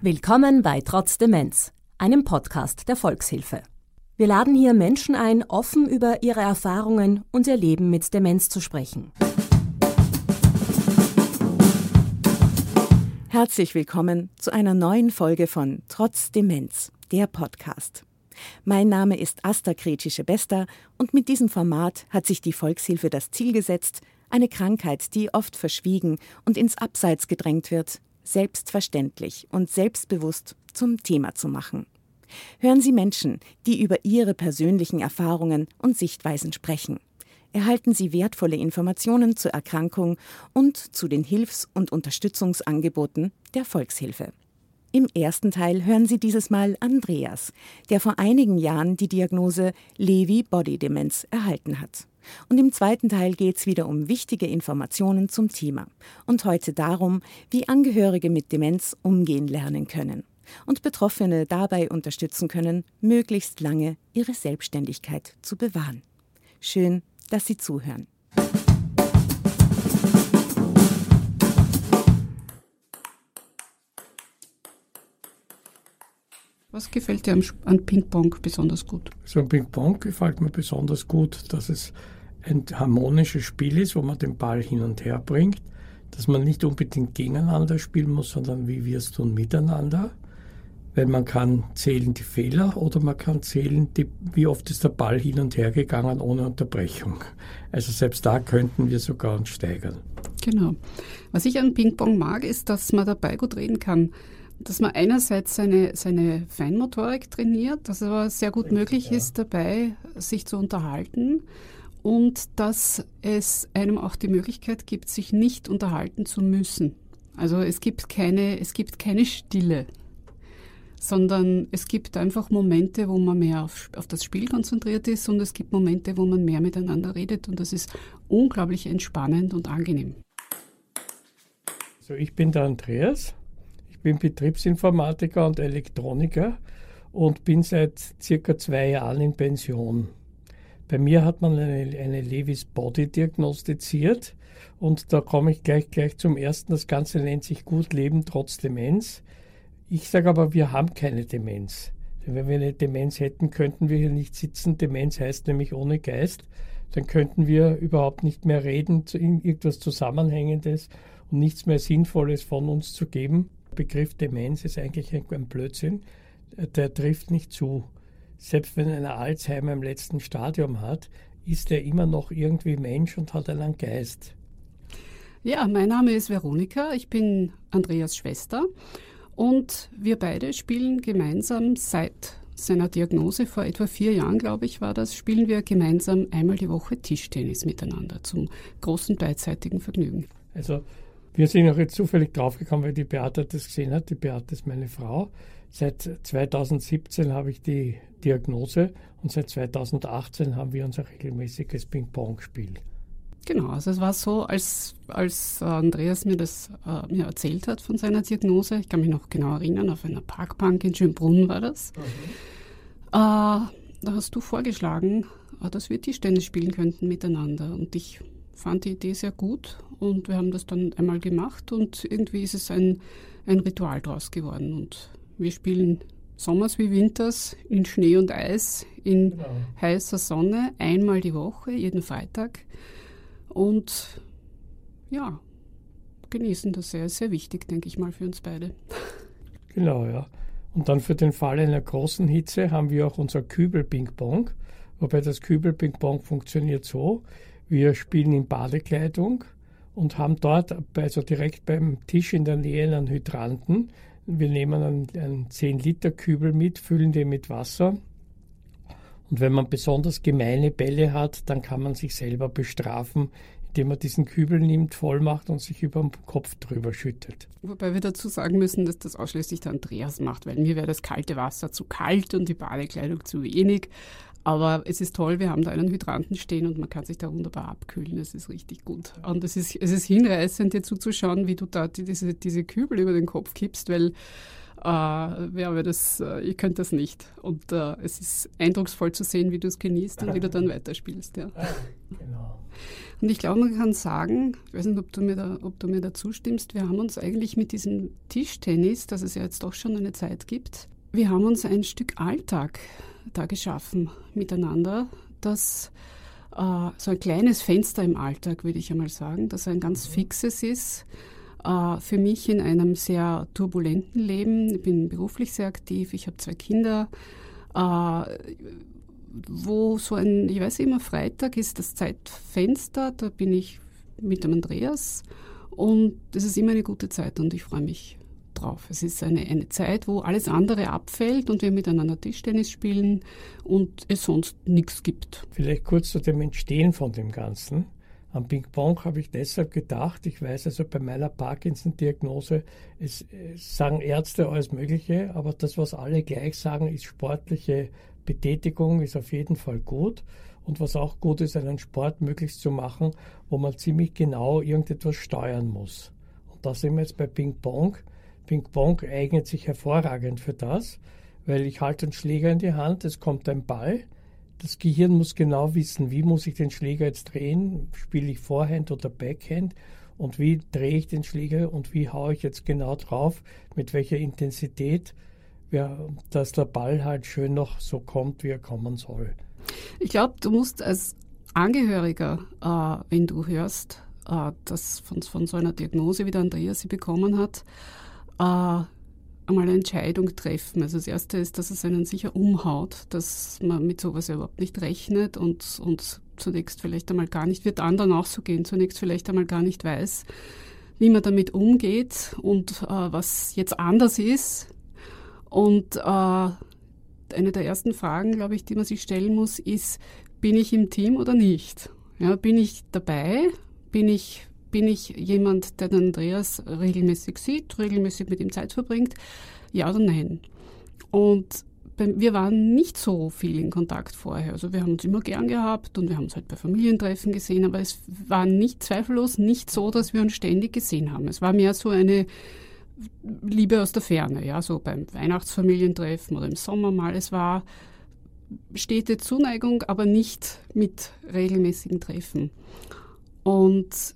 Willkommen bei Trotz Demenz, einem Podcast der Volkshilfe. Wir laden hier Menschen ein, offen über ihre Erfahrungen und ihr Leben mit Demenz zu sprechen. Herzlich willkommen zu einer neuen Folge von Trotz Demenz, der Podcast. Mein Name ist Asta Kretschischebester und mit diesem Format hat sich die Volkshilfe das Ziel gesetzt, eine Krankheit, die oft verschwiegen und ins Abseits gedrängt wird, selbstverständlich und selbstbewusst zum Thema zu machen. Hören Sie Menschen, die über ihre persönlichen Erfahrungen und Sichtweisen sprechen. Erhalten Sie wertvolle Informationen zur Erkrankung und zu den Hilfs- und Unterstützungsangeboten der Volkshilfe. Im ersten Teil hören Sie dieses Mal Andreas, der vor einigen Jahren die Diagnose Lewy-Body-Demenz erhalten hat. Und im zweiten Teil geht es wieder um wichtige Informationen zum Thema. Und heute darum, wie Angehörige mit Demenz umgehen lernen können und Betroffene dabei unterstützen können, möglichst lange ihre Selbstständigkeit zu bewahren. Schön, dass Sie zuhören. Was gefällt dir an Ping-Pong besonders gut? So ein Ping-Pong gefällt mir besonders gut, dass es ein harmonisches Spiel ist, wo man den Ball hin und her bringt, dass man nicht unbedingt gegeneinander spielen muss, sondern wie wir es tun, miteinander. Weil man kann zählen die Fehler oder man kann zählen, die, wie oft ist der Ball hin und her gegangen ohne Unterbrechung. Also selbst da könnten wir sogar uns steigern. Genau. Was ich an Ping-Pong mag, ist, dass man dabei gut reden kann dass man einerseits seine, seine Feinmotorik trainiert, dass es aber sehr gut möglich ja. ist, dabei sich zu unterhalten und dass es einem auch die Möglichkeit gibt, sich nicht unterhalten zu müssen. Also es gibt keine, es gibt keine Stille, sondern es gibt einfach Momente, wo man mehr auf, auf das Spiel konzentriert ist und es gibt Momente, wo man mehr miteinander redet und das ist unglaublich entspannend und angenehm. So, ich bin der Andreas, ich bin Betriebsinformatiker und Elektroniker und bin seit circa zwei Jahren in Pension. Bei mir hat man eine, eine Levis Body diagnostiziert und da komme ich gleich, gleich zum ersten. Das Ganze nennt sich Gut Leben trotz Demenz. Ich sage aber, wir haben keine Demenz. Wenn wir eine Demenz hätten, könnten wir hier nicht sitzen. Demenz heißt nämlich ohne Geist. Dann könnten wir überhaupt nicht mehr reden, irgendwas Zusammenhängendes und nichts mehr Sinnvolles von uns zu geben. Der Begriff Demenz ist eigentlich ein Blödsinn. Der trifft nicht zu selbst wenn einer Alzheimer im letzten Stadium hat, ist er immer noch irgendwie Mensch und hat einen Geist. Ja, mein Name ist Veronika, ich bin Andreas Schwester und wir beide spielen gemeinsam seit seiner Diagnose vor etwa vier Jahren, glaube ich, war das, spielen wir gemeinsam einmal die Woche Tischtennis miteinander zum großen beidseitigen Vergnügen. Also wir sind auch jetzt zufällig draufgekommen, weil die Beate das gesehen hat. Die Beate ist meine Frau. Seit 2017 habe ich die Diagnose und seit 2018 haben wir unser regelmäßiges Ping-Pong-Spiel. Genau, also es war so, als, als Andreas mir das äh, mir erzählt hat von seiner Diagnose, ich kann mich noch genau erinnern, auf einer Parkbank in Schönbrunn war das, mhm. äh, da hast du vorgeschlagen, äh, dass wir Tischtennis spielen könnten miteinander und ich fand die Idee sehr gut und wir haben das dann einmal gemacht und irgendwie ist es ein, ein Ritual draus geworden und wir spielen sommers wie winters in Schnee und Eis, in genau. heißer Sonne, einmal die Woche, jeden Freitag. Und ja, genießen das sehr, sehr wichtig, denke ich mal, für uns beide. Genau, ja. Und dann für den Fall einer großen Hitze haben wir auch unser Kübel-Ping-Pong. Wobei das Kübel-Ping-Pong funktioniert so, wir spielen in Badekleidung und haben dort, also direkt beim Tisch in der Nähe einen Hydranten, wir nehmen einen, einen 10-Liter-Kübel mit, füllen den mit Wasser. Und wenn man besonders gemeine Bälle hat, dann kann man sich selber bestrafen, indem man diesen Kübel nimmt, voll macht und sich über den Kopf drüber schüttet. Wobei wir dazu sagen müssen, dass das ausschließlich der Andreas macht, weil mir wäre das kalte Wasser zu kalt und die Badekleidung zu wenig. Aber es ist toll, wir haben da einen Hydranten stehen und man kann sich da wunderbar abkühlen. Das ist richtig gut. Und es ist, es ist hinreißend, dir zuzuschauen, wie du da diese, diese Kübel über den Kopf kippst, weil äh, ja, das, äh, ihr könnt das nicht. Und äh, es ist eindrucksvoll zu sehen, wie du es genießt und wie du dann weiterspielst. Ja. Genau. Und ich glaube, man kann sagen, ich weiß nicht, ob du mir da, ob du mir da zustimmst, wir haben uns eigentlich mit diesem Tischtennis, das es ja jetzt doch schon eine Zeit gibt, wir haben uns ein Stück Alltag da geschaffen miteinander, das äh, so ein kleines Fenster im Alltag, würde ich einmal sagen, das ein ganz fixes ist. Äh, für mich in einem sehr turbulenten Leben. Ich bin beruflich sehr aktiv, ich habe zwei Kinder. Äh, wo so ein, ich weiß immer, Freitag ist das Zeitfenster, da bin ich mit dem Andreas und das ist immer eine gute Zeit und ich freue mich drauf. Es ist eine, eine Zeit, wo alles andere abfällt und wir miteinander Tischtennis spielen und es sonst nichts gibt. Vielleicht kurz zu dem Entstehen von dem Ganzen. Am Ping-Pong habe ich deshalb gedacht, ich weiß also bei meiner Parkinson-Diagnose, es, es, sagen Ärzte alles Mögliche, aber das, was alle gleich sagen, ist sportliche Betätigung, ist auf jeden Fall gut. Und was auch gut ist, einen Sport möglichst zu machen, wo man ziemlich genau irgendetwas steuern muss. Und da sind wir jetzt bei Ping-Pong. Ping-Pong eignet sich hervorragend für das, weil ich halte einen Schläger in die Hand, es kommt ein Ball, das Gehirn muss genau wissen, wie muss ich den Schläger jetzt drehen, spiele ich Vorhand oder Backhand und wie drehe ich den Schläger und wie haue ich jetzt genau drauf, mit welcher Intensität, dass der Ball halt schön noch so kommt, wie er kommen soll. Ich glaube, du musst als Angehöriger, äh, wenn du hörst, äh, dass von, von so einer Diagnose, wie der Andreas sie bekommen hat, äh, einmal eine Entscheidung treffen. Also das Erste ist, dass es einen sicher umhaut, dass man mit sowas überhaupt nicht rechnet und, und zunächst vielleicht einmal gar nicht, wird anderen auch so gehen, zunächst vielleicht einmal gar nicht weiß, wie man damit umgeht und äh, was jetzt anders ist. Und äh, eine der ersten Fragen, glaube ich, die man sich stellen muss, ist, bin ich im Team oder nicht? Ja, bin ich dabei? Bin ich bin ich jemand, der den Andreas regelmäßig sieht, regelmäßig mit ihm Zeit verbringt? Ja oder nein? Und wir waren nicht so viel in Kontakt vorher. Also wir haben uns immer gern gehabt und wir haben uns halt bei Familientreffen gesehen, aber es war nicht zweifellos nicht so, dass wir uns ständig gesehen haben. Es war mehr so eine Liebe aus der Ferne, ja, so beim Weihnachtsfamilientreffen oder im Sommer mal. Es war stete Zuneigung, aber nicht mit regelmäßigen Treffen. Und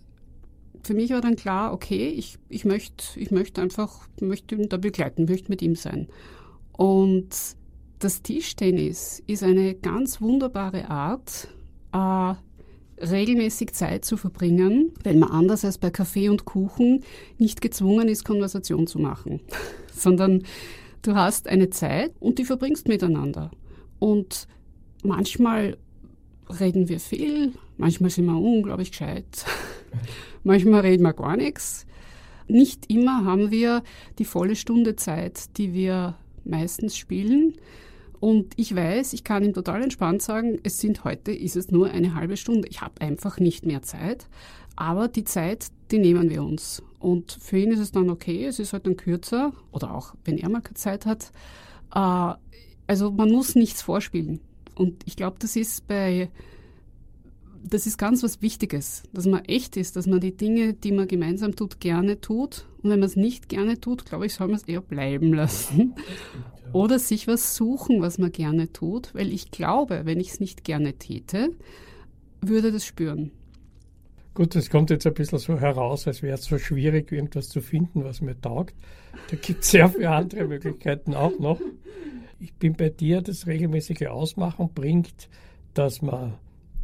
für mich war dann klar, okay, ich, ich möchte ich möcht einfach, möchte ihn da begleiten, möchte mit ihm sein. Und das Tischtennis ist eine ganz wunderbare Art, äh, regelmäßig Zeit zu verbringen, weil man anders als bei Kaffee und Kuchen nicht gezwungen ist, Konversation zu machen, sondern du hast eine Zeit und die verbringst miteinander. Und manchmal reden wir viel, manchmal sind wir unglaublich gescheit. Manchmal reden wir gar nichts. Nicht immer haben wir die volle Stunde Zeit, die wir meistens spielen. Und ich weiß, ich kann ihm total entspannt sagen, es sind heute, ist es nur eine halbe Stunde. Ich habe einfach nicht mehr Zeit. Aber die Zeit, die nehmen wir uns. Und für ihn ist es dann okay, es ist halt dann kürzer oder auch, wenn er mal keine Zeit hat. Äh, also man muss nichts vorspielen. Und ich glaube, das ist bei das ist ganz was Wichtiges, dass man echt ist, dass man die Dinge, die man gemeinsam tut, gerne tut. Und wenn man es nicht gerne tut, glaube ich, soll man es eher bleiben lassen. Oder sich was suchen, was man gerne tut, weil ich glaube, wenn ich es nicht gerne täte, würde das spüren. Gut, das kommt jetzt ein bisschen so heraus, als wäre es so schwierig, irgendwas zu finden, was mir taugt. Da gibt es sehr viele andere Möglichkeiten auch noch. Ich bin bei dir, das regelmäßige Ausmachen bringt, dass man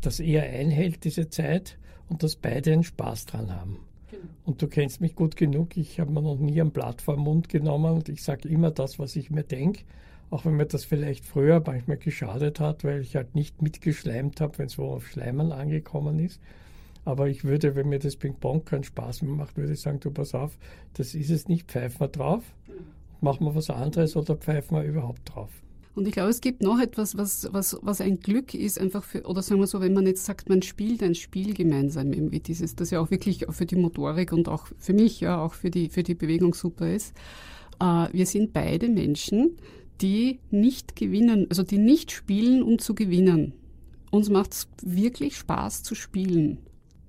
das eher einhält, diese Zeit, und dass beide einen Spaß dran haben. Genau. Und du kennst mich gut genug, ich habe mir noch nie ein Blatt vor den Mund genommen und ich sage immer das, was ich mir denke, auch wenn mir das vielleicht früher manchmal geschadet hat, weil ich halt nicht mitgeschleimt habe, wenn es wo auf Schleimen angekommen ist. Aber ich würde, wenn mir das Ping-Pong keinen Spaß mehr macht, würde ich sagen, du pass auf, das ist es nicht, pfeifen wir drauf, machen wir was anderes oder pfeifen wir überhaupt drauf. Und ich glaube, es gibt noch etwas, was, was, was ein Glück ist, einfach für, oder sagen wir so, wenn man jetzt sagt, man spielt ein Spiel gemeinsam, eben wie dieses, das ja auch wirklich für die Motorik und auch für mich, ja, auch für die, für die Bewegung super ist. Äh, wir sind beide Menschen, die nicht gewinnen, also die nicht spielen, um zu gewinnen. Uns macht es wirklich Spaß zu spielen.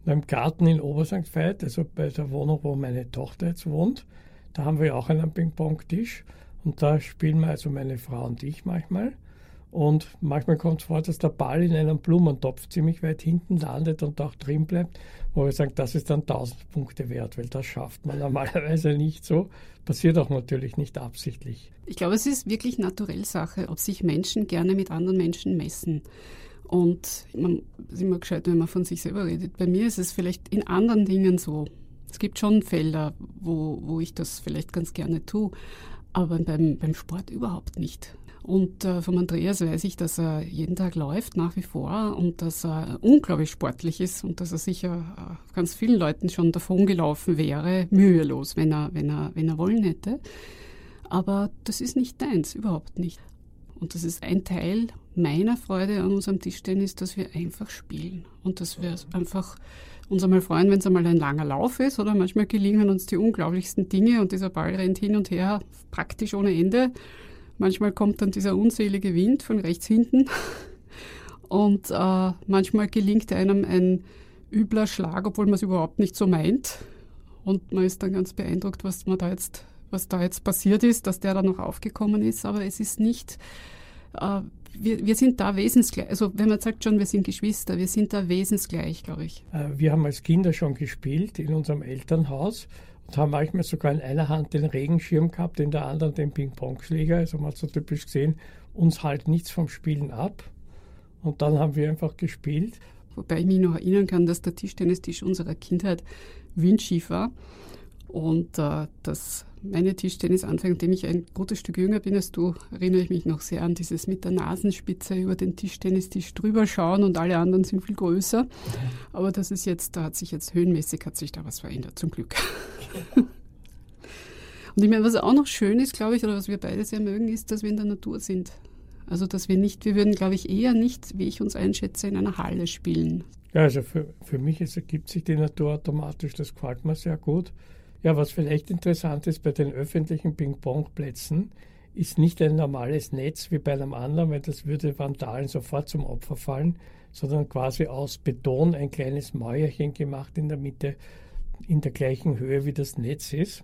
Im Garten in Obersankt Veit, also bei der Wohnung, wo meine Tochter jetzt wohnt, da haben wir auch einen Ping-Pong-Tisch. Und da spielen wir also meine Frau und ich manchmal. Und manchmal kommt es vor, dass der Ball in einem Blumentopf ziemlich weit hinten landet und auch drin bleibt, wo wir sagen, das ist dann 1000 Punkte wert, weil das schafft man normalerweise nicht so. Passiert auch natürlich nicht absichtlich. Ich glaube, es ist wirklich naturell Sache, ob sich Menschen gerne mit anderen Menschen messen. Und man ist immer gescheit, wenn man von sich selber redet. Bei mir ist es vielleicht in anderen Dingen so. Es gibt schon Felder, wo, wo ich das vielleicht ganz gerne tue, aber beim, beim Sport überhaupt nicht. Und äh, vom Andreas weiß ich, dass er jeden Tag läuft nach wie vor und dass er unglaublich sportlich ist und dass er sicher äh, ganz vielen Leuten schon davon gelaufen wäre, mühelos, wenn er, wenn er, wenn er wollen hätte. Aber das ist nicht deins, überhaupt nicht. Und das ist ein Teil meiner Freude an unserem Tischtennis, dass wir einfach spielen und dass wir einfach uns einmal freuen, wenn es einmal ein langer Lauf ist oder manchmal gelingen uns die unglaublichsten Dinge und dieser Ball rennt hin und her praktisch ohne Ende. Manchmal kommt dann dieser unselige Wind von rechts hinten und äh, manchmal gelingt einem ein übler Schlag, obwohl man es überhaupt nicht so meint. Und man ist dann ganz beeindruckt, was man da jetzt, was da jetzt passiert ist, dass der da noch aufgekommen ist. Aber es ist nicht, äh, wir, wir sind da wesensgleich. Also wenn man sagt schon, wir sind Geschwister, wir sind da wesensgleich, glaube ich. Äh, wir haben als Kinder schon gespielt in unserem Elternhaus und haben manchmal sogar in einer Hand den Regenschirm gehabt, in der anderen den Ping-Pong-Schläger. Also man hat so typisch gesehen, uns halt nichts vom Spielen ab. Und dann haben wir einfach gespielt. Wobei ich mich noch erinnern kann, dass der Tischtennistisch unserer Kindheit windschief war. Und äh, dass meine Tischtennisanfänge, indem ich ein gutes Stück jünger bin als du, erinnere ich mich noch sehr an dieses mit der Nasenspitze über den Tischtennistisch drüber schauen und alle anderen sind viel größer. Aber das ist jetzt, da hat sich jetzt höhenmäßig hat sich da was verändert, zum Glück. und ich meine, was auch noch schön ist, glaube ich, oder was wir beide sehr mögen, ist, dass wir in der Natur sind. Also, dass wir nicht, wir würden, glaube ich, eher nicht, wie ich uns einschätze, in einer Halle spielen. Ja, also für, für mich es ergibt sich die Natur automatisch, das gefällt mir sehr gut. Ja, was vielleicht interessant ist bei den öffentlichen Ping-Pong-Plätzen, ist nicht ein normales Netz wie bei einem anderen, weil das würde Vandalen sofort zum Opfer fallen, sondern quasi aus Beton ein kleines Mäuerchen gemacht in der Mitte, in der gleichen Höhe wie das Netz ist.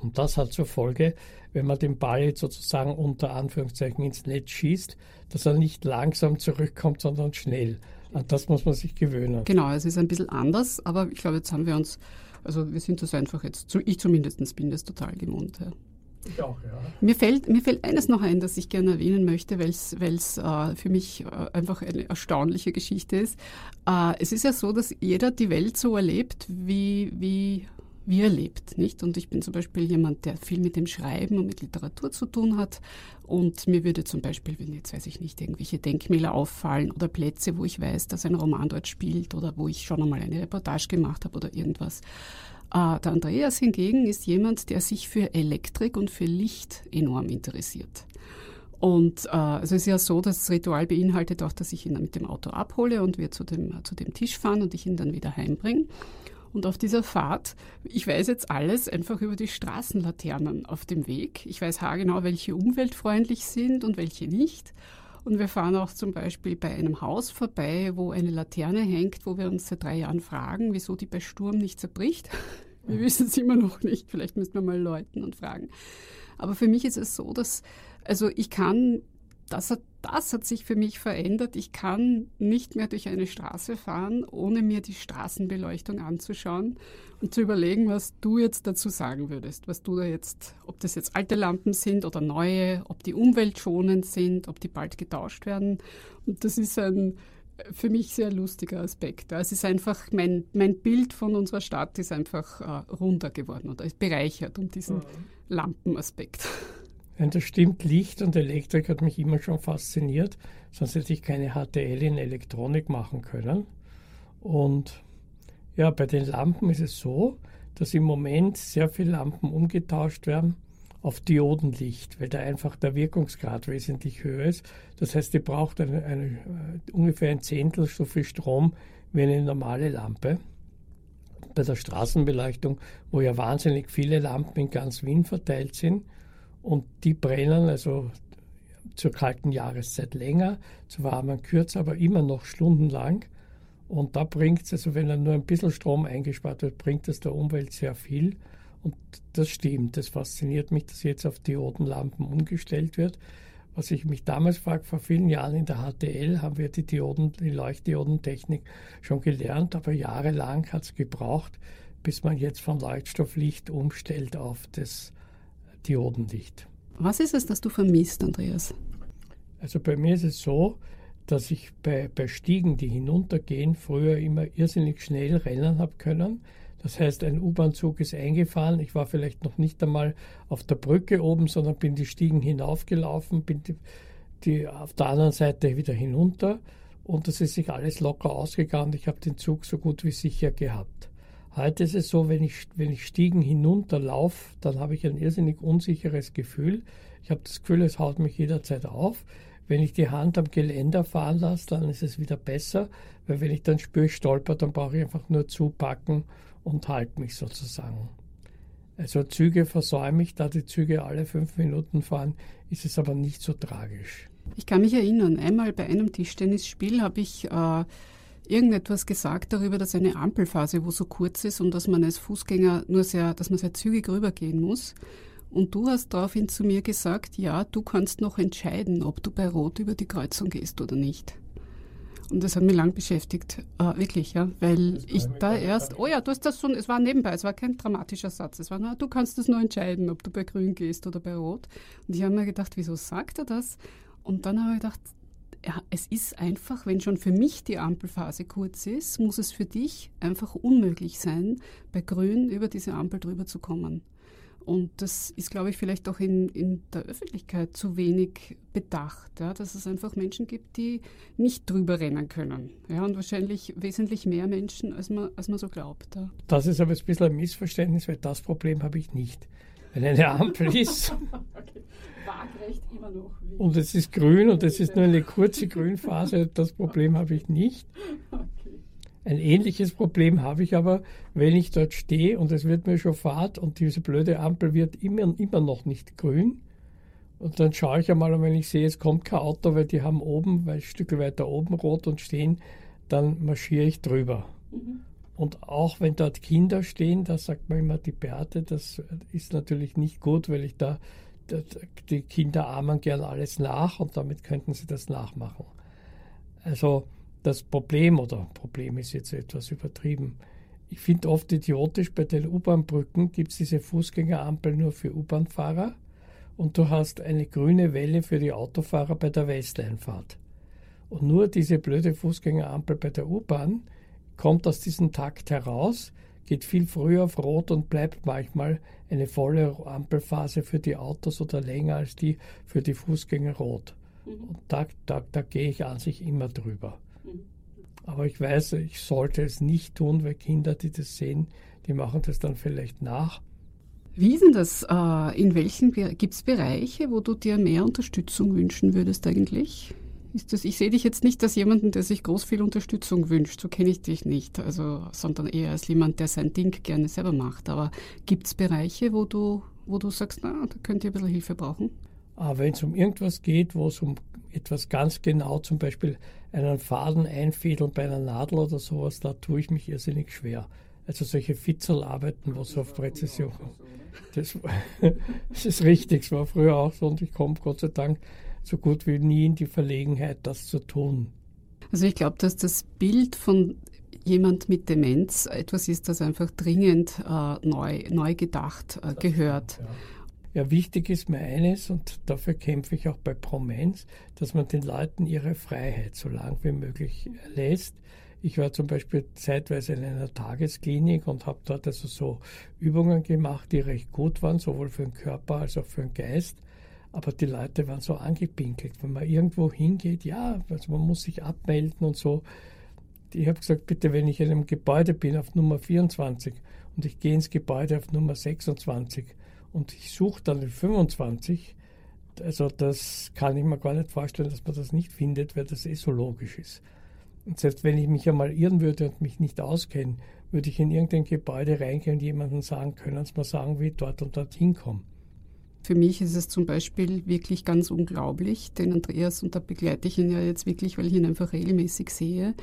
Und das hat zur Folge, wenn man den Ball jetzt sozusagen unter Anführungszeichen ins Netz schießt, dass er nicht langsam zurückkommt, sondern schnell. An das muss man sich gewöhnen. Genau, es ist ein bisschen anders, aber ich glaube, jetzt haben wir uns also wir sind das einfach jetzt, ich zumindest bin das total gewohnt. Ja. Ich auch, ja. Mir fällt, mir fällt eines noch ein, das ich gerne erwähnen möchte, weil es äh, für mich äh, einfach eine erstaunliche Geschichte ist. Äh, es ist ja so, dass jeder die Welt so erlebt, wie, wie wie er lebt, nicht? Und ich bin zum Beispiel jemand, der viel mit dem Schreiben und mit Literatur zu tun hat. Und mir würde zum Beispiel, wenn jetzt weiß ich nicht, irgendwelche Denkmäler auffallen oder Plätze, wo ich weiß, dass ein Roman dort spielt oder wo ich schon einmal eine Reportage gemacht habe oder irgendwas. Äh, der Andreas hingegen ist jemand, der sich für Elektrik und für Licht enorm interessiert. Und äh, also es ist ja so, dass das Ritual beinhaltet auch, dass ich ihn mit dem Auto abhole und wir zu dem, zu dem Tisch fahren und ich ihn dann wieder heimbringe. Und auf dieser Fahrt, ich weiß jetzt alles einfach über die Straßenlaternen auf dem Weg. Ich weiß haargenau, welche umweltfreundlich sind und welche nicht. Und wir fahren auch zum Beispiel bei einem Haus vorbei, wo eine Laterne hängt, wo wir uns seit drei Jahren fragen, wieso die bei Sturm nicht zerbricht. Wir wissen es immer noch nicht. Vielleicht müssen wir mal läuten und fragen. Aber für mich ist es so, dass, also ich kann das hat, das hat sich für mich verändert. Ich kann nicht mehr durch eine Straße fahren, ohne mir die Straßenbeleuchtung anzuschauen und zu überlegen, was du jetzt dazu sagen würdest. Was du da jetzt, ob das jetzt alte Lampen sind oder neue, ob die umweltschonend sind, ob die bald getauscht werden. Und das ist ein für mich sehr lustiger Aspekt. Es ist einfach, mein, mein Bild von unserer Stadt ist einfach äh, runder geworden oder ist bereichert um diesen mhm. Lampenaspekt. Wenn das stimmt, Licht und Elektrik hat mich immer schon fasziniert, sonst hätte ich keine HTL in Elektronik machen können. Und ja, bei den Lampen ist es so, dass im Moment sehr viele Lampen umgetauscht werden auf Diodenlicht, weil da einfach der Wirkungsgrad wesentlich höher ist. Das heißt, die braucht eine, eine, äh, ungefähr ein Zehntel so viel Strom wie eine normale Lampe. Bei der Straßenbeleuchtung, wo ja wahnsinnig viele Lampen in ganz Wien verteilt sind, und die brennen also zur kalten Jahreszeit länger, zur warmen kürzer, aber immer noch stundenlang. Und da bringt es, also wenn dann nur ein bisschen Strom eingespart wird, bringt es der Umwelt sehr viel. Und das stimmt. Das fasziniert mich, dass jetzt auf Diodenlampen umgestellt wird. Was ich mich damals frage, vor vielen Jahren in der HTL haben wir die Dioden, die Leuchtdiodentechnik schon gelernt, aber jahrelang hat es gebraucht, bis man jetzt von Leuchtstofflicht umstellt auf das Diodenlicht. Was ist es, das du vermisst, Andreas? Also bei mir ist es so, dass ich bei, bei Stiegen, die hinuntergehen, früher immer irrsinnig schnell rennen habe können. Das heißt, ein U-Bahn-Zug ist eingefahren. Ich war vielleicht noch nicht einmal auf der Brücke oben, sondern bin die Stiegen hinaufgelaufen, bin die, die auf der anderen Seite wieder hinunter und das ist sich alles locker ausgegangen. Ich habe den Zug so gut wie sicher gehabt. Heute ist es so, wenn ich, wenn ich Stiegen hinunterlaufe, dann habe ich ein irrsinnig unsicheres Gefühl. Ich habe das Gefühl, es haut mich jederzeit auf. Wenn ich die Hand am Geländer fahren lasse, dann ist es wieder besser, weil wenn ich dann spüre, ich stolper, dann brauche ich einfach nur zupacken und halte mich sozusagen. Also Züge versäume ich, da die Züge alle fünf Minuten fahren, ist es aber nicht so tragisch. Ich kann mich erinnern, einmal bei einem Tischtennisspiel habe ich äh, irgendetwas gesagt darüber, dass eine Ampelphase wo so kurz ist und dass man als Fußgänger nur sehr, dass man sehr zügig rübergehen muss. Und du hast daraufhin zu mir gesagt, ja, du kannst noch entscheiden, ob du bei Rot über die Kreuzung gehst oder nicht. Und das hat mich lang beschäftigt, äh, wirklich, ja, weil ich da erst, oh ja, du hast das schon, es war nebenbei, es war kein dramatischer Satz, es war nur, du kannst es nur entscheiden, ob du bei Grün gehst oder bei Rot. Und ich habe mir gedacht, wieso sagt er das? Und dann habe ich gedacht, es ist einfach, wenn schon für mich die Ampelphase kurz ist, muss es für dich einfach unmöglich sein, bei Grün über diese Ampel drüber zu kommen. Und das ist, glaube ich, vielleicht auch in, in der Öffentlichkeit zu wenig bedacht, ja, dass es einfach Menschen gibt, die nicht drüber rennen können. Ja, und wahrscheinlich wesentlich mehr Menschen, als man, als man so glaubt. Ja. Das ist aber ein bisschen ein Missverständnis, weil das Problem habe ich nicht. Wenn eine Ampel ist, okay waagrecht immer noch. Und es ist grün und es ist nur eine kurze Grünphase. Das Problem habe ich nicht. Ein ähnliches Problem habe ich aber, wenn ich dort stehe und es wird mir schon fad und diese blöde Ampel wird immer, immer noch nicht grün. Und dann schaue ich einmal, und wenn ich sehe, es kommt kein Auto, weil die haben oben, weil ein Stück weiter oben rot und stehen, dann marschiere ich drüber. Mhm. Und auch wenn dort Kinder stehen, da sagt man immer die Bärte, das ist natürlich nicht gut, weil ich da die Kinder ahmen gern alles nach und damit könnten sie das nachmachen. Also das Problem, oder Problem ist jetzt etwas übertrieben, ich finde oft idiotisch, bei den U-Bahn-Brücken gibt es diese Fußgängerampel nur für U-Bahn-Fahrer und du hast eine grüne Welle für die Autofahrer bei der Westleinfahrt. Und nur diese blöde Fußgängerampel bei der U-Bahn kommt aus diesem Takt heraus, geht viel früher auf Rot und bleibt manchmal eine volle Ampelphase für die Autos oder länger als die für die Fußgänger rot. Mhm. Und da, da, da gehe ich an sich immer drüber. Mhm. Aber ich weiß, ich sollte es nicht tun, weil Kinder, die das sehen, die machen das dann vielleicht nach. Wie ist denn das? Äh, in welchen gibt es Bereiche, wo du dir mehr Unterstützung wünschen würdest eigentlich? Ist das, ich sehe dich jetzt nicht als jemanden, der sich groß viel Unterstützung wünscht. So kenne ich dich nicht. Also, sondern eher als jemand, der sein Ding gerne selber macht. Aber gibt es Bereiche, wo du, wo du sagst, na, da könnt ihr ein bisschen Hilfe brauchen? Ah, wenn es um irgendwas geht, wo es um etwas ganz genau, zum Beispiel einen Faden einfädeln bei einer Nadel oder sowas, da tue ich mich irrsinnig schwer. Also solche Fitzelarbeiten, wo es auf Präzision. Das, das ist richtig, es war früher auch so und ich komme Gott sei Dank so gut wie nie in die Verlegenheit, das zu tun. Also ich glaube, dass das Bild von jemand mit Demenz etwas ist, das einfach dringend äh, neu, neu gedacht äh, gehört. Ja. ja, wichtig ist mir eines, und dafür kämpfe ich auch bei Promenz, dass man den Leuten ihre Freiheit so lang wie möglich lässt. Ich war zum Beispiel zeitweise in einer Tagesklinik und habe dort also so Übungen gemacht, die recht gut waren, sowohl für den Körper als auch für den Geist. Aber die Leute waren so angepinkelt. Wenn man irgendwo hingeht, ja, also man muss sich abmelden und so. Ich habe gesagt, bitte, wenn ich in einem Gebäude bin auf Nummer 24 und ich gehe ins Gebäude auf Nummer 26 und ich suche dann den 25, also das kann ich mir gar nicht vorstellen, dass man das nicht findet, weil das eh so logisch ist. Und selbst wenn ich mich einmal irren würde und mich nicht auskenne, würde ich in irgendein Gebäude reingehen und jemandem sagen, können Sie mal sagen, wie ich dort und dort hinkomme. Für mich ist es zum Beispiel wirklich ganz unglaublich, den Andreas, und da begleite ich ihn ja jetzt wirklich, weil ich ihn einfach regelmäßig sehe,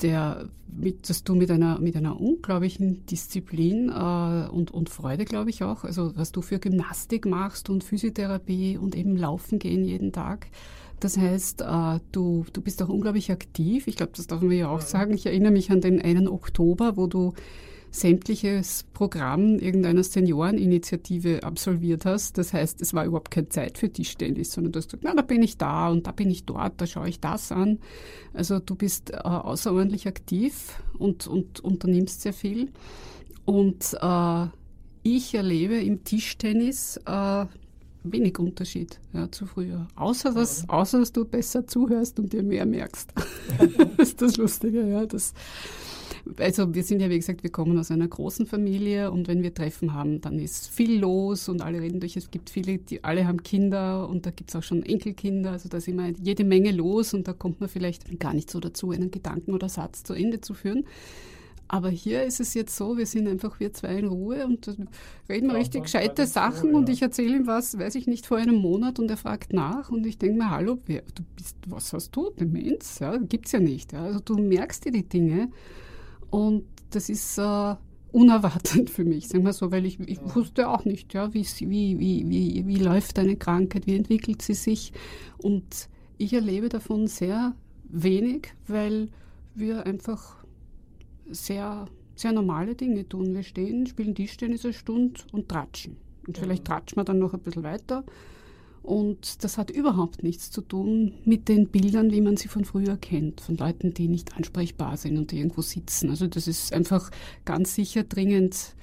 der, mit, dass du mit einer, mit einer unglaublichen Disziplin äh, und, und Freude, glaube ich auch, also was du für Gymnastik machst und Physiotherapie und eben Laufen gehen jeden Tag. Das heißt, äh, du, du bist auch unglaublich aktiv. Ich glaube, das darf man ja auch sagen. Ich erinnere mich an den einen Oktober, wo du sämtliches Programm irgendeiner Senioreninitiative absolviert hast. Das heißt, es war überhaupt keine Zeit für Tischtennis, sondern du hast gesagt, na, da bin ich da und da bin ich dort, da schaue ich das an. Also du bist äh, außerordentlich aktiv und, und unternimmst sehr viel. Und äh, ich erlebe im Tischtennis äh, wenig Unterschied ja, zu früher. Außer dass, außer dass du besser zuhörst und dir mehr merkst. das ist das Lustige, ja. Das, also wir sind ja, wie gesagt, wir kommen aus einer großen Familie und wenn wir Treffen haben, dann ist viel los und alle reden durch. Es gibt viele, die alle haben Kinder und da gibt es auch schon Enkelkinder. Also da ist immer jede Menge los und da kommt man vielleicht gar nicht so dazu, einen Gedanken oder Satz zu Ende zu führen. Aber hier ist es jetzt so, wir sind einfach wir zwei in Ruhe und reden ja, richtig gescheite Sachen ja. und ich erzähle ihm was, weiß ich nicht, vor einem Monat und er fragt nach und ich denke mir, hallo, wer, du bist, was hast du? Demenz? Ja, gibt's ja nicht. Ja. Also du merkst dir die Dinge und das ist äh, unerwartet für mich, sagen wir so, weil ich, ich ja. wusste auch nicht, ja, wie, wie, wie, wie, wie läuft eine Krankheit, wie entwickelt sie sich. Und ich erlebe davon sehr wenig, weil wir einfach sehr, sehr normale Dinge tun. Wir stehen, spielen Tischtennis eine Stunde und tratschen. Und vielleicht tratschen wir dann noch ein bisschen weiter und das hat überhaupt nichts zu tun mit den Bildern, wie man sie von früher kennt, von Leuten, die nicht ansprechbar sind und die irgendwo sitzen. Also das ist einfach ganz sicher dringend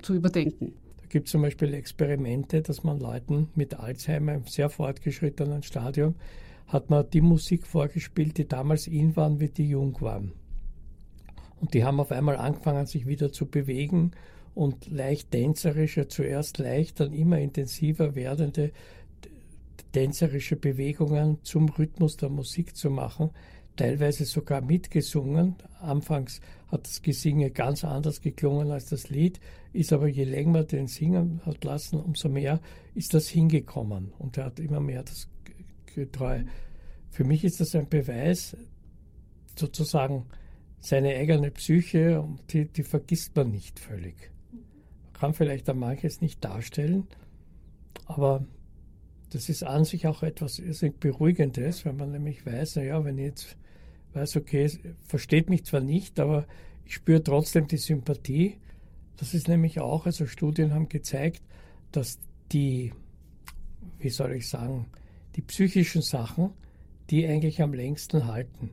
zu überdenken. Da gibt es zum Beispiel Experimente, dass man Leuten mit Alzheimer im sehr fortgeschrittenen Stadium hat man die Musik vorgespielt, die damals in waren, wie die jung waren. Und die haben auf einmal angefangen, sich wieder zu bewegen und leicht tänzerische, zuerst leicht, dann immer intensiver werdende tänzerische Bewegungen zum Rhythmus der Musik zu machen, teilweise sogar mitgesungen. Anfangs hat das Gesinge ganz anders geklungen als das Lied, ist aber je länger man den singen hat lassen, umso mehr ist das hingekommen und er hat immer mehr das getreu. Für mich ist das ein Beweis, sozusagen seine eigene Psyche, und die, die vergisst man nicht völlig. Man kann vielleicht da manches nicht darstellen, aber das ist an sich auch etwas Beruhigendes, wenn man nämlich weiß, naja, wenn ich jetzt weiß, okay, versteht mich zwar nicht, aber ich spüre trotzdem die Sympathie. Das ist nämlich auch, also Studien haben gezeigt, dass die, wie soll ich sagen, die psychischen Sachen, die eigentlich am längsten halten.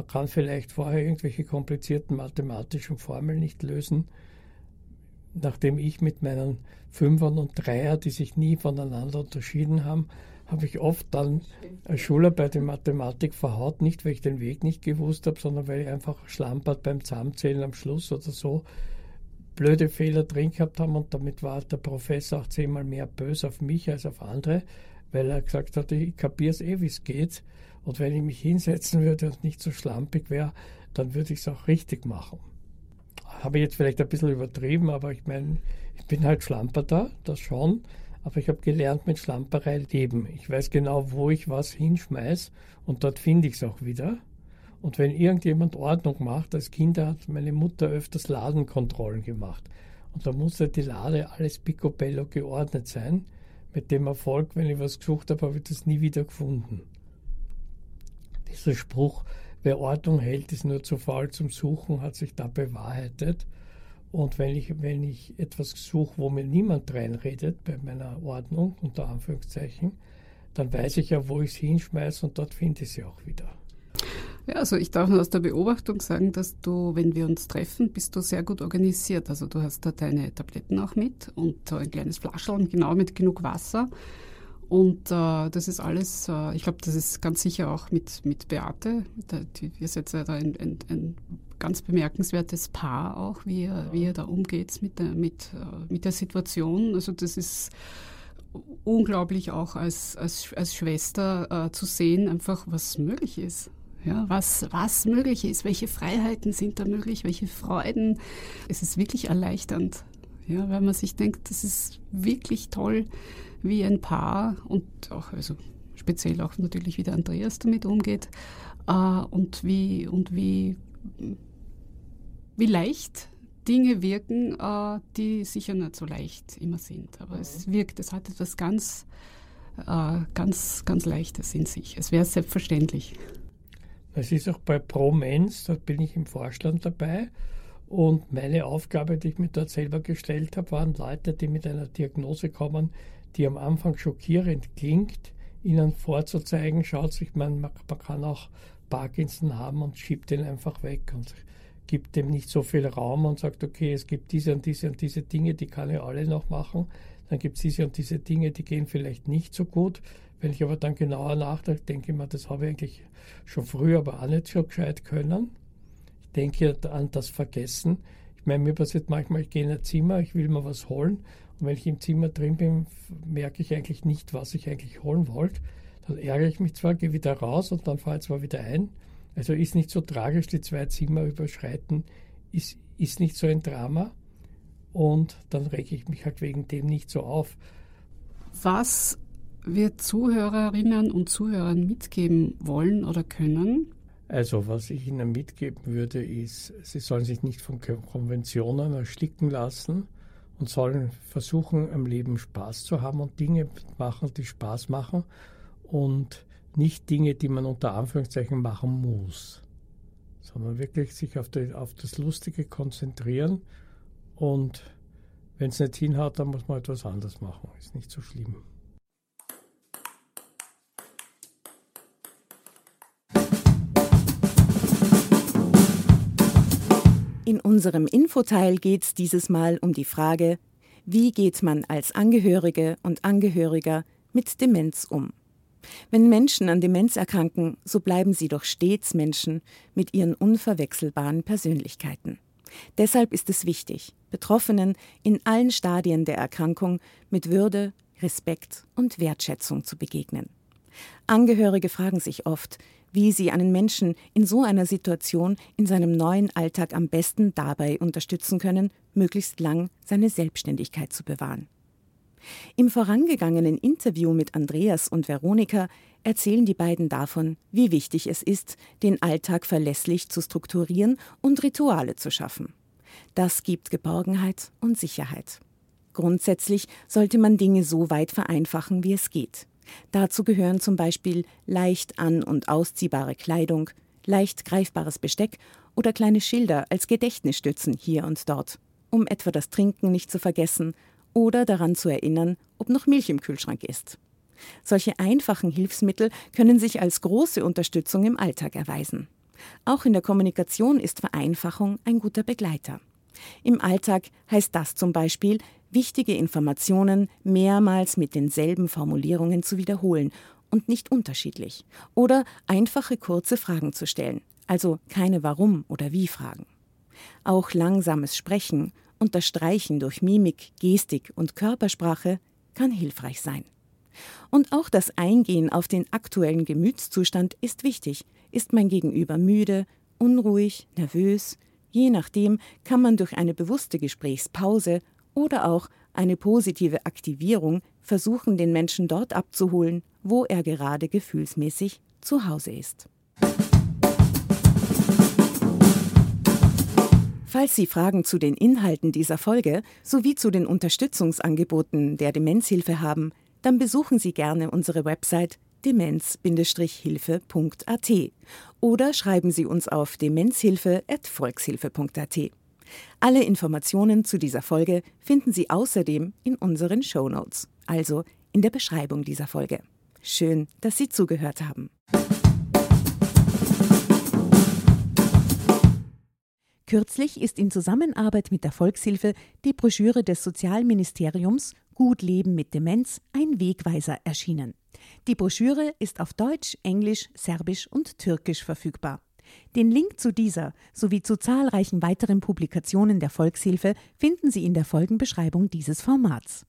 Man kann vielleicht vorher irgendwelche komplizierten mathematischen Formeln nicht lösen, nachdem ich mit meinen Fünfern und Dreier, die sich nie voneinander unterschieden haben, habe ich oft dann als Schularbeit in Mathematik verhaut, nicht weil ich den Weg nicht gewusst habe, sondern weil ich einfach schlampert beim Zusammenzählen am Schluss oder so blöde Fehler drin gehabt haben und damit war der Professor auch zehnmal mehr böse auf mich als auf andere, weil er gesagt hat, ich kapiere es eh, wie es geht und wenn ich mich hinsetzen würde und nicht so schlampig wäre, dann würde ich es auch richtig machen habe ich jetzt vielleicht ein bisschen übertrieben, aber ich meine, ich bin halt Schlamperter, das schon. Aber ich habe gelernt mit Schlamperei leben. Ich weiß genau, wo ich was hinschmeiß und dort finde ich es auch wieder. Und wenn irgendjemand Ordnung macht, als Kind hat meine Mutter öfters Ladenkontrollen gemacht. Und da musste die Lade alles picobello geordnet sein. Mit dem Erfolg, wenn ich was gesucht habe, habe ich das nie wieder gefunden. Dieser Spruch, wer Ordnung hält, ist nur zu faul zum Suchen, hat sich da bewahrheitet. Und wenn ich, wenn ich etwas suche, wo mir niemand reinredet, bei meiner Ordnung, unter Anführungszeichen, dann weiß ich ja, wo ich es hinschmeiße und dort finde ich sie auch wieder. Ja, also ich darf nur aus der Beobachtung sagen, dass du, wenn wir uns treffen, bist du sehr gut organisiert. Also du hast da deine Tabletten auch mit und ein kleines Flaschel genau mit genug Wasser. Und äh, das ist alles, äh, ich glaube, das ist ganz sicher auch mit, mit Beate. Da, die, ihr seid ja da ein, ein, ein, ganz bemerkenswertes Paar auch, wie ihr, wie ihr da umgeht mit der, mit, äh, mit der Situation. Also das ist unglaublich auch als, als, als Schwester äh, zu sehen, einfach was möglich ist. Ja, was, was möglich ist, welche Freiheiten sind da möglich, welche Freuden. Es ist wirklich erleichternd, ja, weil man sich denkt, das ist wirklich toll, wie ein Paar und auch, also speziell auch natürlich, wie der Andreas damit umgeht äh, und wie, und wie wie leicht Dinge wirken, äh, die sicher nicht so leicht immer sind. Aber mhm. es wirkt, es hat etwas ganz, äh, ganz, ganz Leichtes in sich. Es wäre selbstverständlich. Es ist auch bei ProMens, da bin ich im Vorstand dabei. Und meine Aufgabe, die ich mir dort selber gestellt habe, waren Leute, die mit einer Diagnose kommen, die am Anfang schockierend klingt, ihnen vorzuzeigen, schaut sich, man, man kann auch Parkinson haben und schiebt den einfach weg und gibt dem nicht so viel Raum und sagt, okay, es gibt diese und diese und diese Dinge, die kann ich alle noch machen. Dann gibt es diese und diese Dinge, die gehen vielleicht nicht so gut. Wenn ich aber dann genauer nachdenke, denke ich mir, das habe ich eigentlich schon früher aber auch nicht so gescheit können. Ich denke an das Vergessen. Ich meine, mir passiert manchmal, ich gehe in ein Zimmer, ich will mir was holen und wenn ich im Zimmer drin bin, merke ich eigentlich nicht, was ich eigentlich holen wollte. Dann ärgere ich mich zwar, gehe wieder raus und dann fahre ich zwar wieder ein. Also ist nicht so tragisch, die zwei Zimmer überschreiten, ist, ist nicht so ein Drama. Und dann rege ich mich halt wegen dem nicht so auf. Was wir Zuhörerinnen und Zuhörern mitgeben wollen oder können? Also, was ich Ihnen mitgeben würde, ist, Sie sollen sich nicht von Konventionen ersticken lassen und sollen versuchen, im Leben Spaß zu haben und Dinge machen, die Spaß machen und nicht Dinge, die man unter Anführungszeichen machen muss, sondern wirklich sich auf, die, auf das Lustige konzentrieren und wenn es nicht hinhaut, dann muss man etwas anderes machen. Ist nicht so schlimm. In unserem Infoteil geht es dieses Mal um die Frage, wie geht man als Angehörige und Angehöriger mit Demenz um? Wenn Menschen an Demenz erkranken, so bleiben sie doch stets Menschen mit ihren unverwechselbaren Persönlichkeiten. Deshalb ist es wichtig, Betroffenen in allen Stadien der Erkrankung mit Würde, Respekt und Wertschätzung zu begegnen. Angehörige fragen sich oft, wie sie einen Menschen in so einer Situation in seinem neuen Alltag am besten dabei unterstützen können, möglichst lang seine Selbstständigkeit zu bewahren. Im vorangegangenen Interview mit Andreas und Veronika erzählen die beiden davon, wie wichtig es ist, den Alltag verlässlich zu strukturieren und Rituale zu schaffen. Das gibt Geborgenheit und Sicherheit. Grundsätzlich sollte man Dinge so weit vereinfachen, wie es geht. Dazu gehören zum Beispiel leicht an- und ausziehbare Kleidung, leicht greifbares Besteck oder kleine Schilder als Gedächtnisstützen hier und dort, um etwa das Trinken nicht zu vergessen oder daran zu erinnern, ob noch Milch im Kühlschrank ist. Solche einfachen Hilfsmittel können sich als große Unterstützung im Alltag erweisen. Auch in der Kommunikation ist Vereinfachung ein guter Begleiter. Im Alltag heißt das zum Beispiel, wichtige Informationen mehrmals mit denselben Formulierungen zu wiederholen und nicht unterschiedlich. Oder einfache kurze Fragen zu stellen, also keine Warum- oder Wie-Fragen. Auch langsames Sprechen, Unterstreichen durch Mimik, Gestik und Körpersprache kann hilfreich sein. Und auch das Eingehen auf den aktuellen Gemütszustand ist wichtig. Ist mein Gegenüber müde, unruhig, nervös? Je nachdem kann man durch eine bewusste Gesprächspause oder auch eine positive Aktivierung versuchen, den Menschen dort abzuholen, wo er gerade gefühlsmäßig zu Hause ist. Falls Sie Fragen zu den Inhalten dieser Folge sowie zu den Unterstützungsangeboten der Demenzhilfe haben, dann besuchen Sie gerne unsere Website demenz-hilfe.at oder schreiben Sie uns auf demenzhilfe.volkshilfe.at. Alle Informationen zu dieser Folge finden Sie außerdem in unseren Show Notes, also in der Beschreibung dieser Folge. Schön, dass Sie zugehört haben. Kürzlich ist in Zusammenarbeit mit der Volkshilfe die Broschüre des Sozialministeriums Gut Leben mit Demenz ein Wegweiser erschienen. Die Broschüre ist auf Deutsch, Englisch, Serbisch und Türkisch verfügbar. Den Link zu dieser sowie zu zahlreichen weiteren Publikationen der Volkshilfe finden Sie in der Folgenbeschreibung dieses Formats.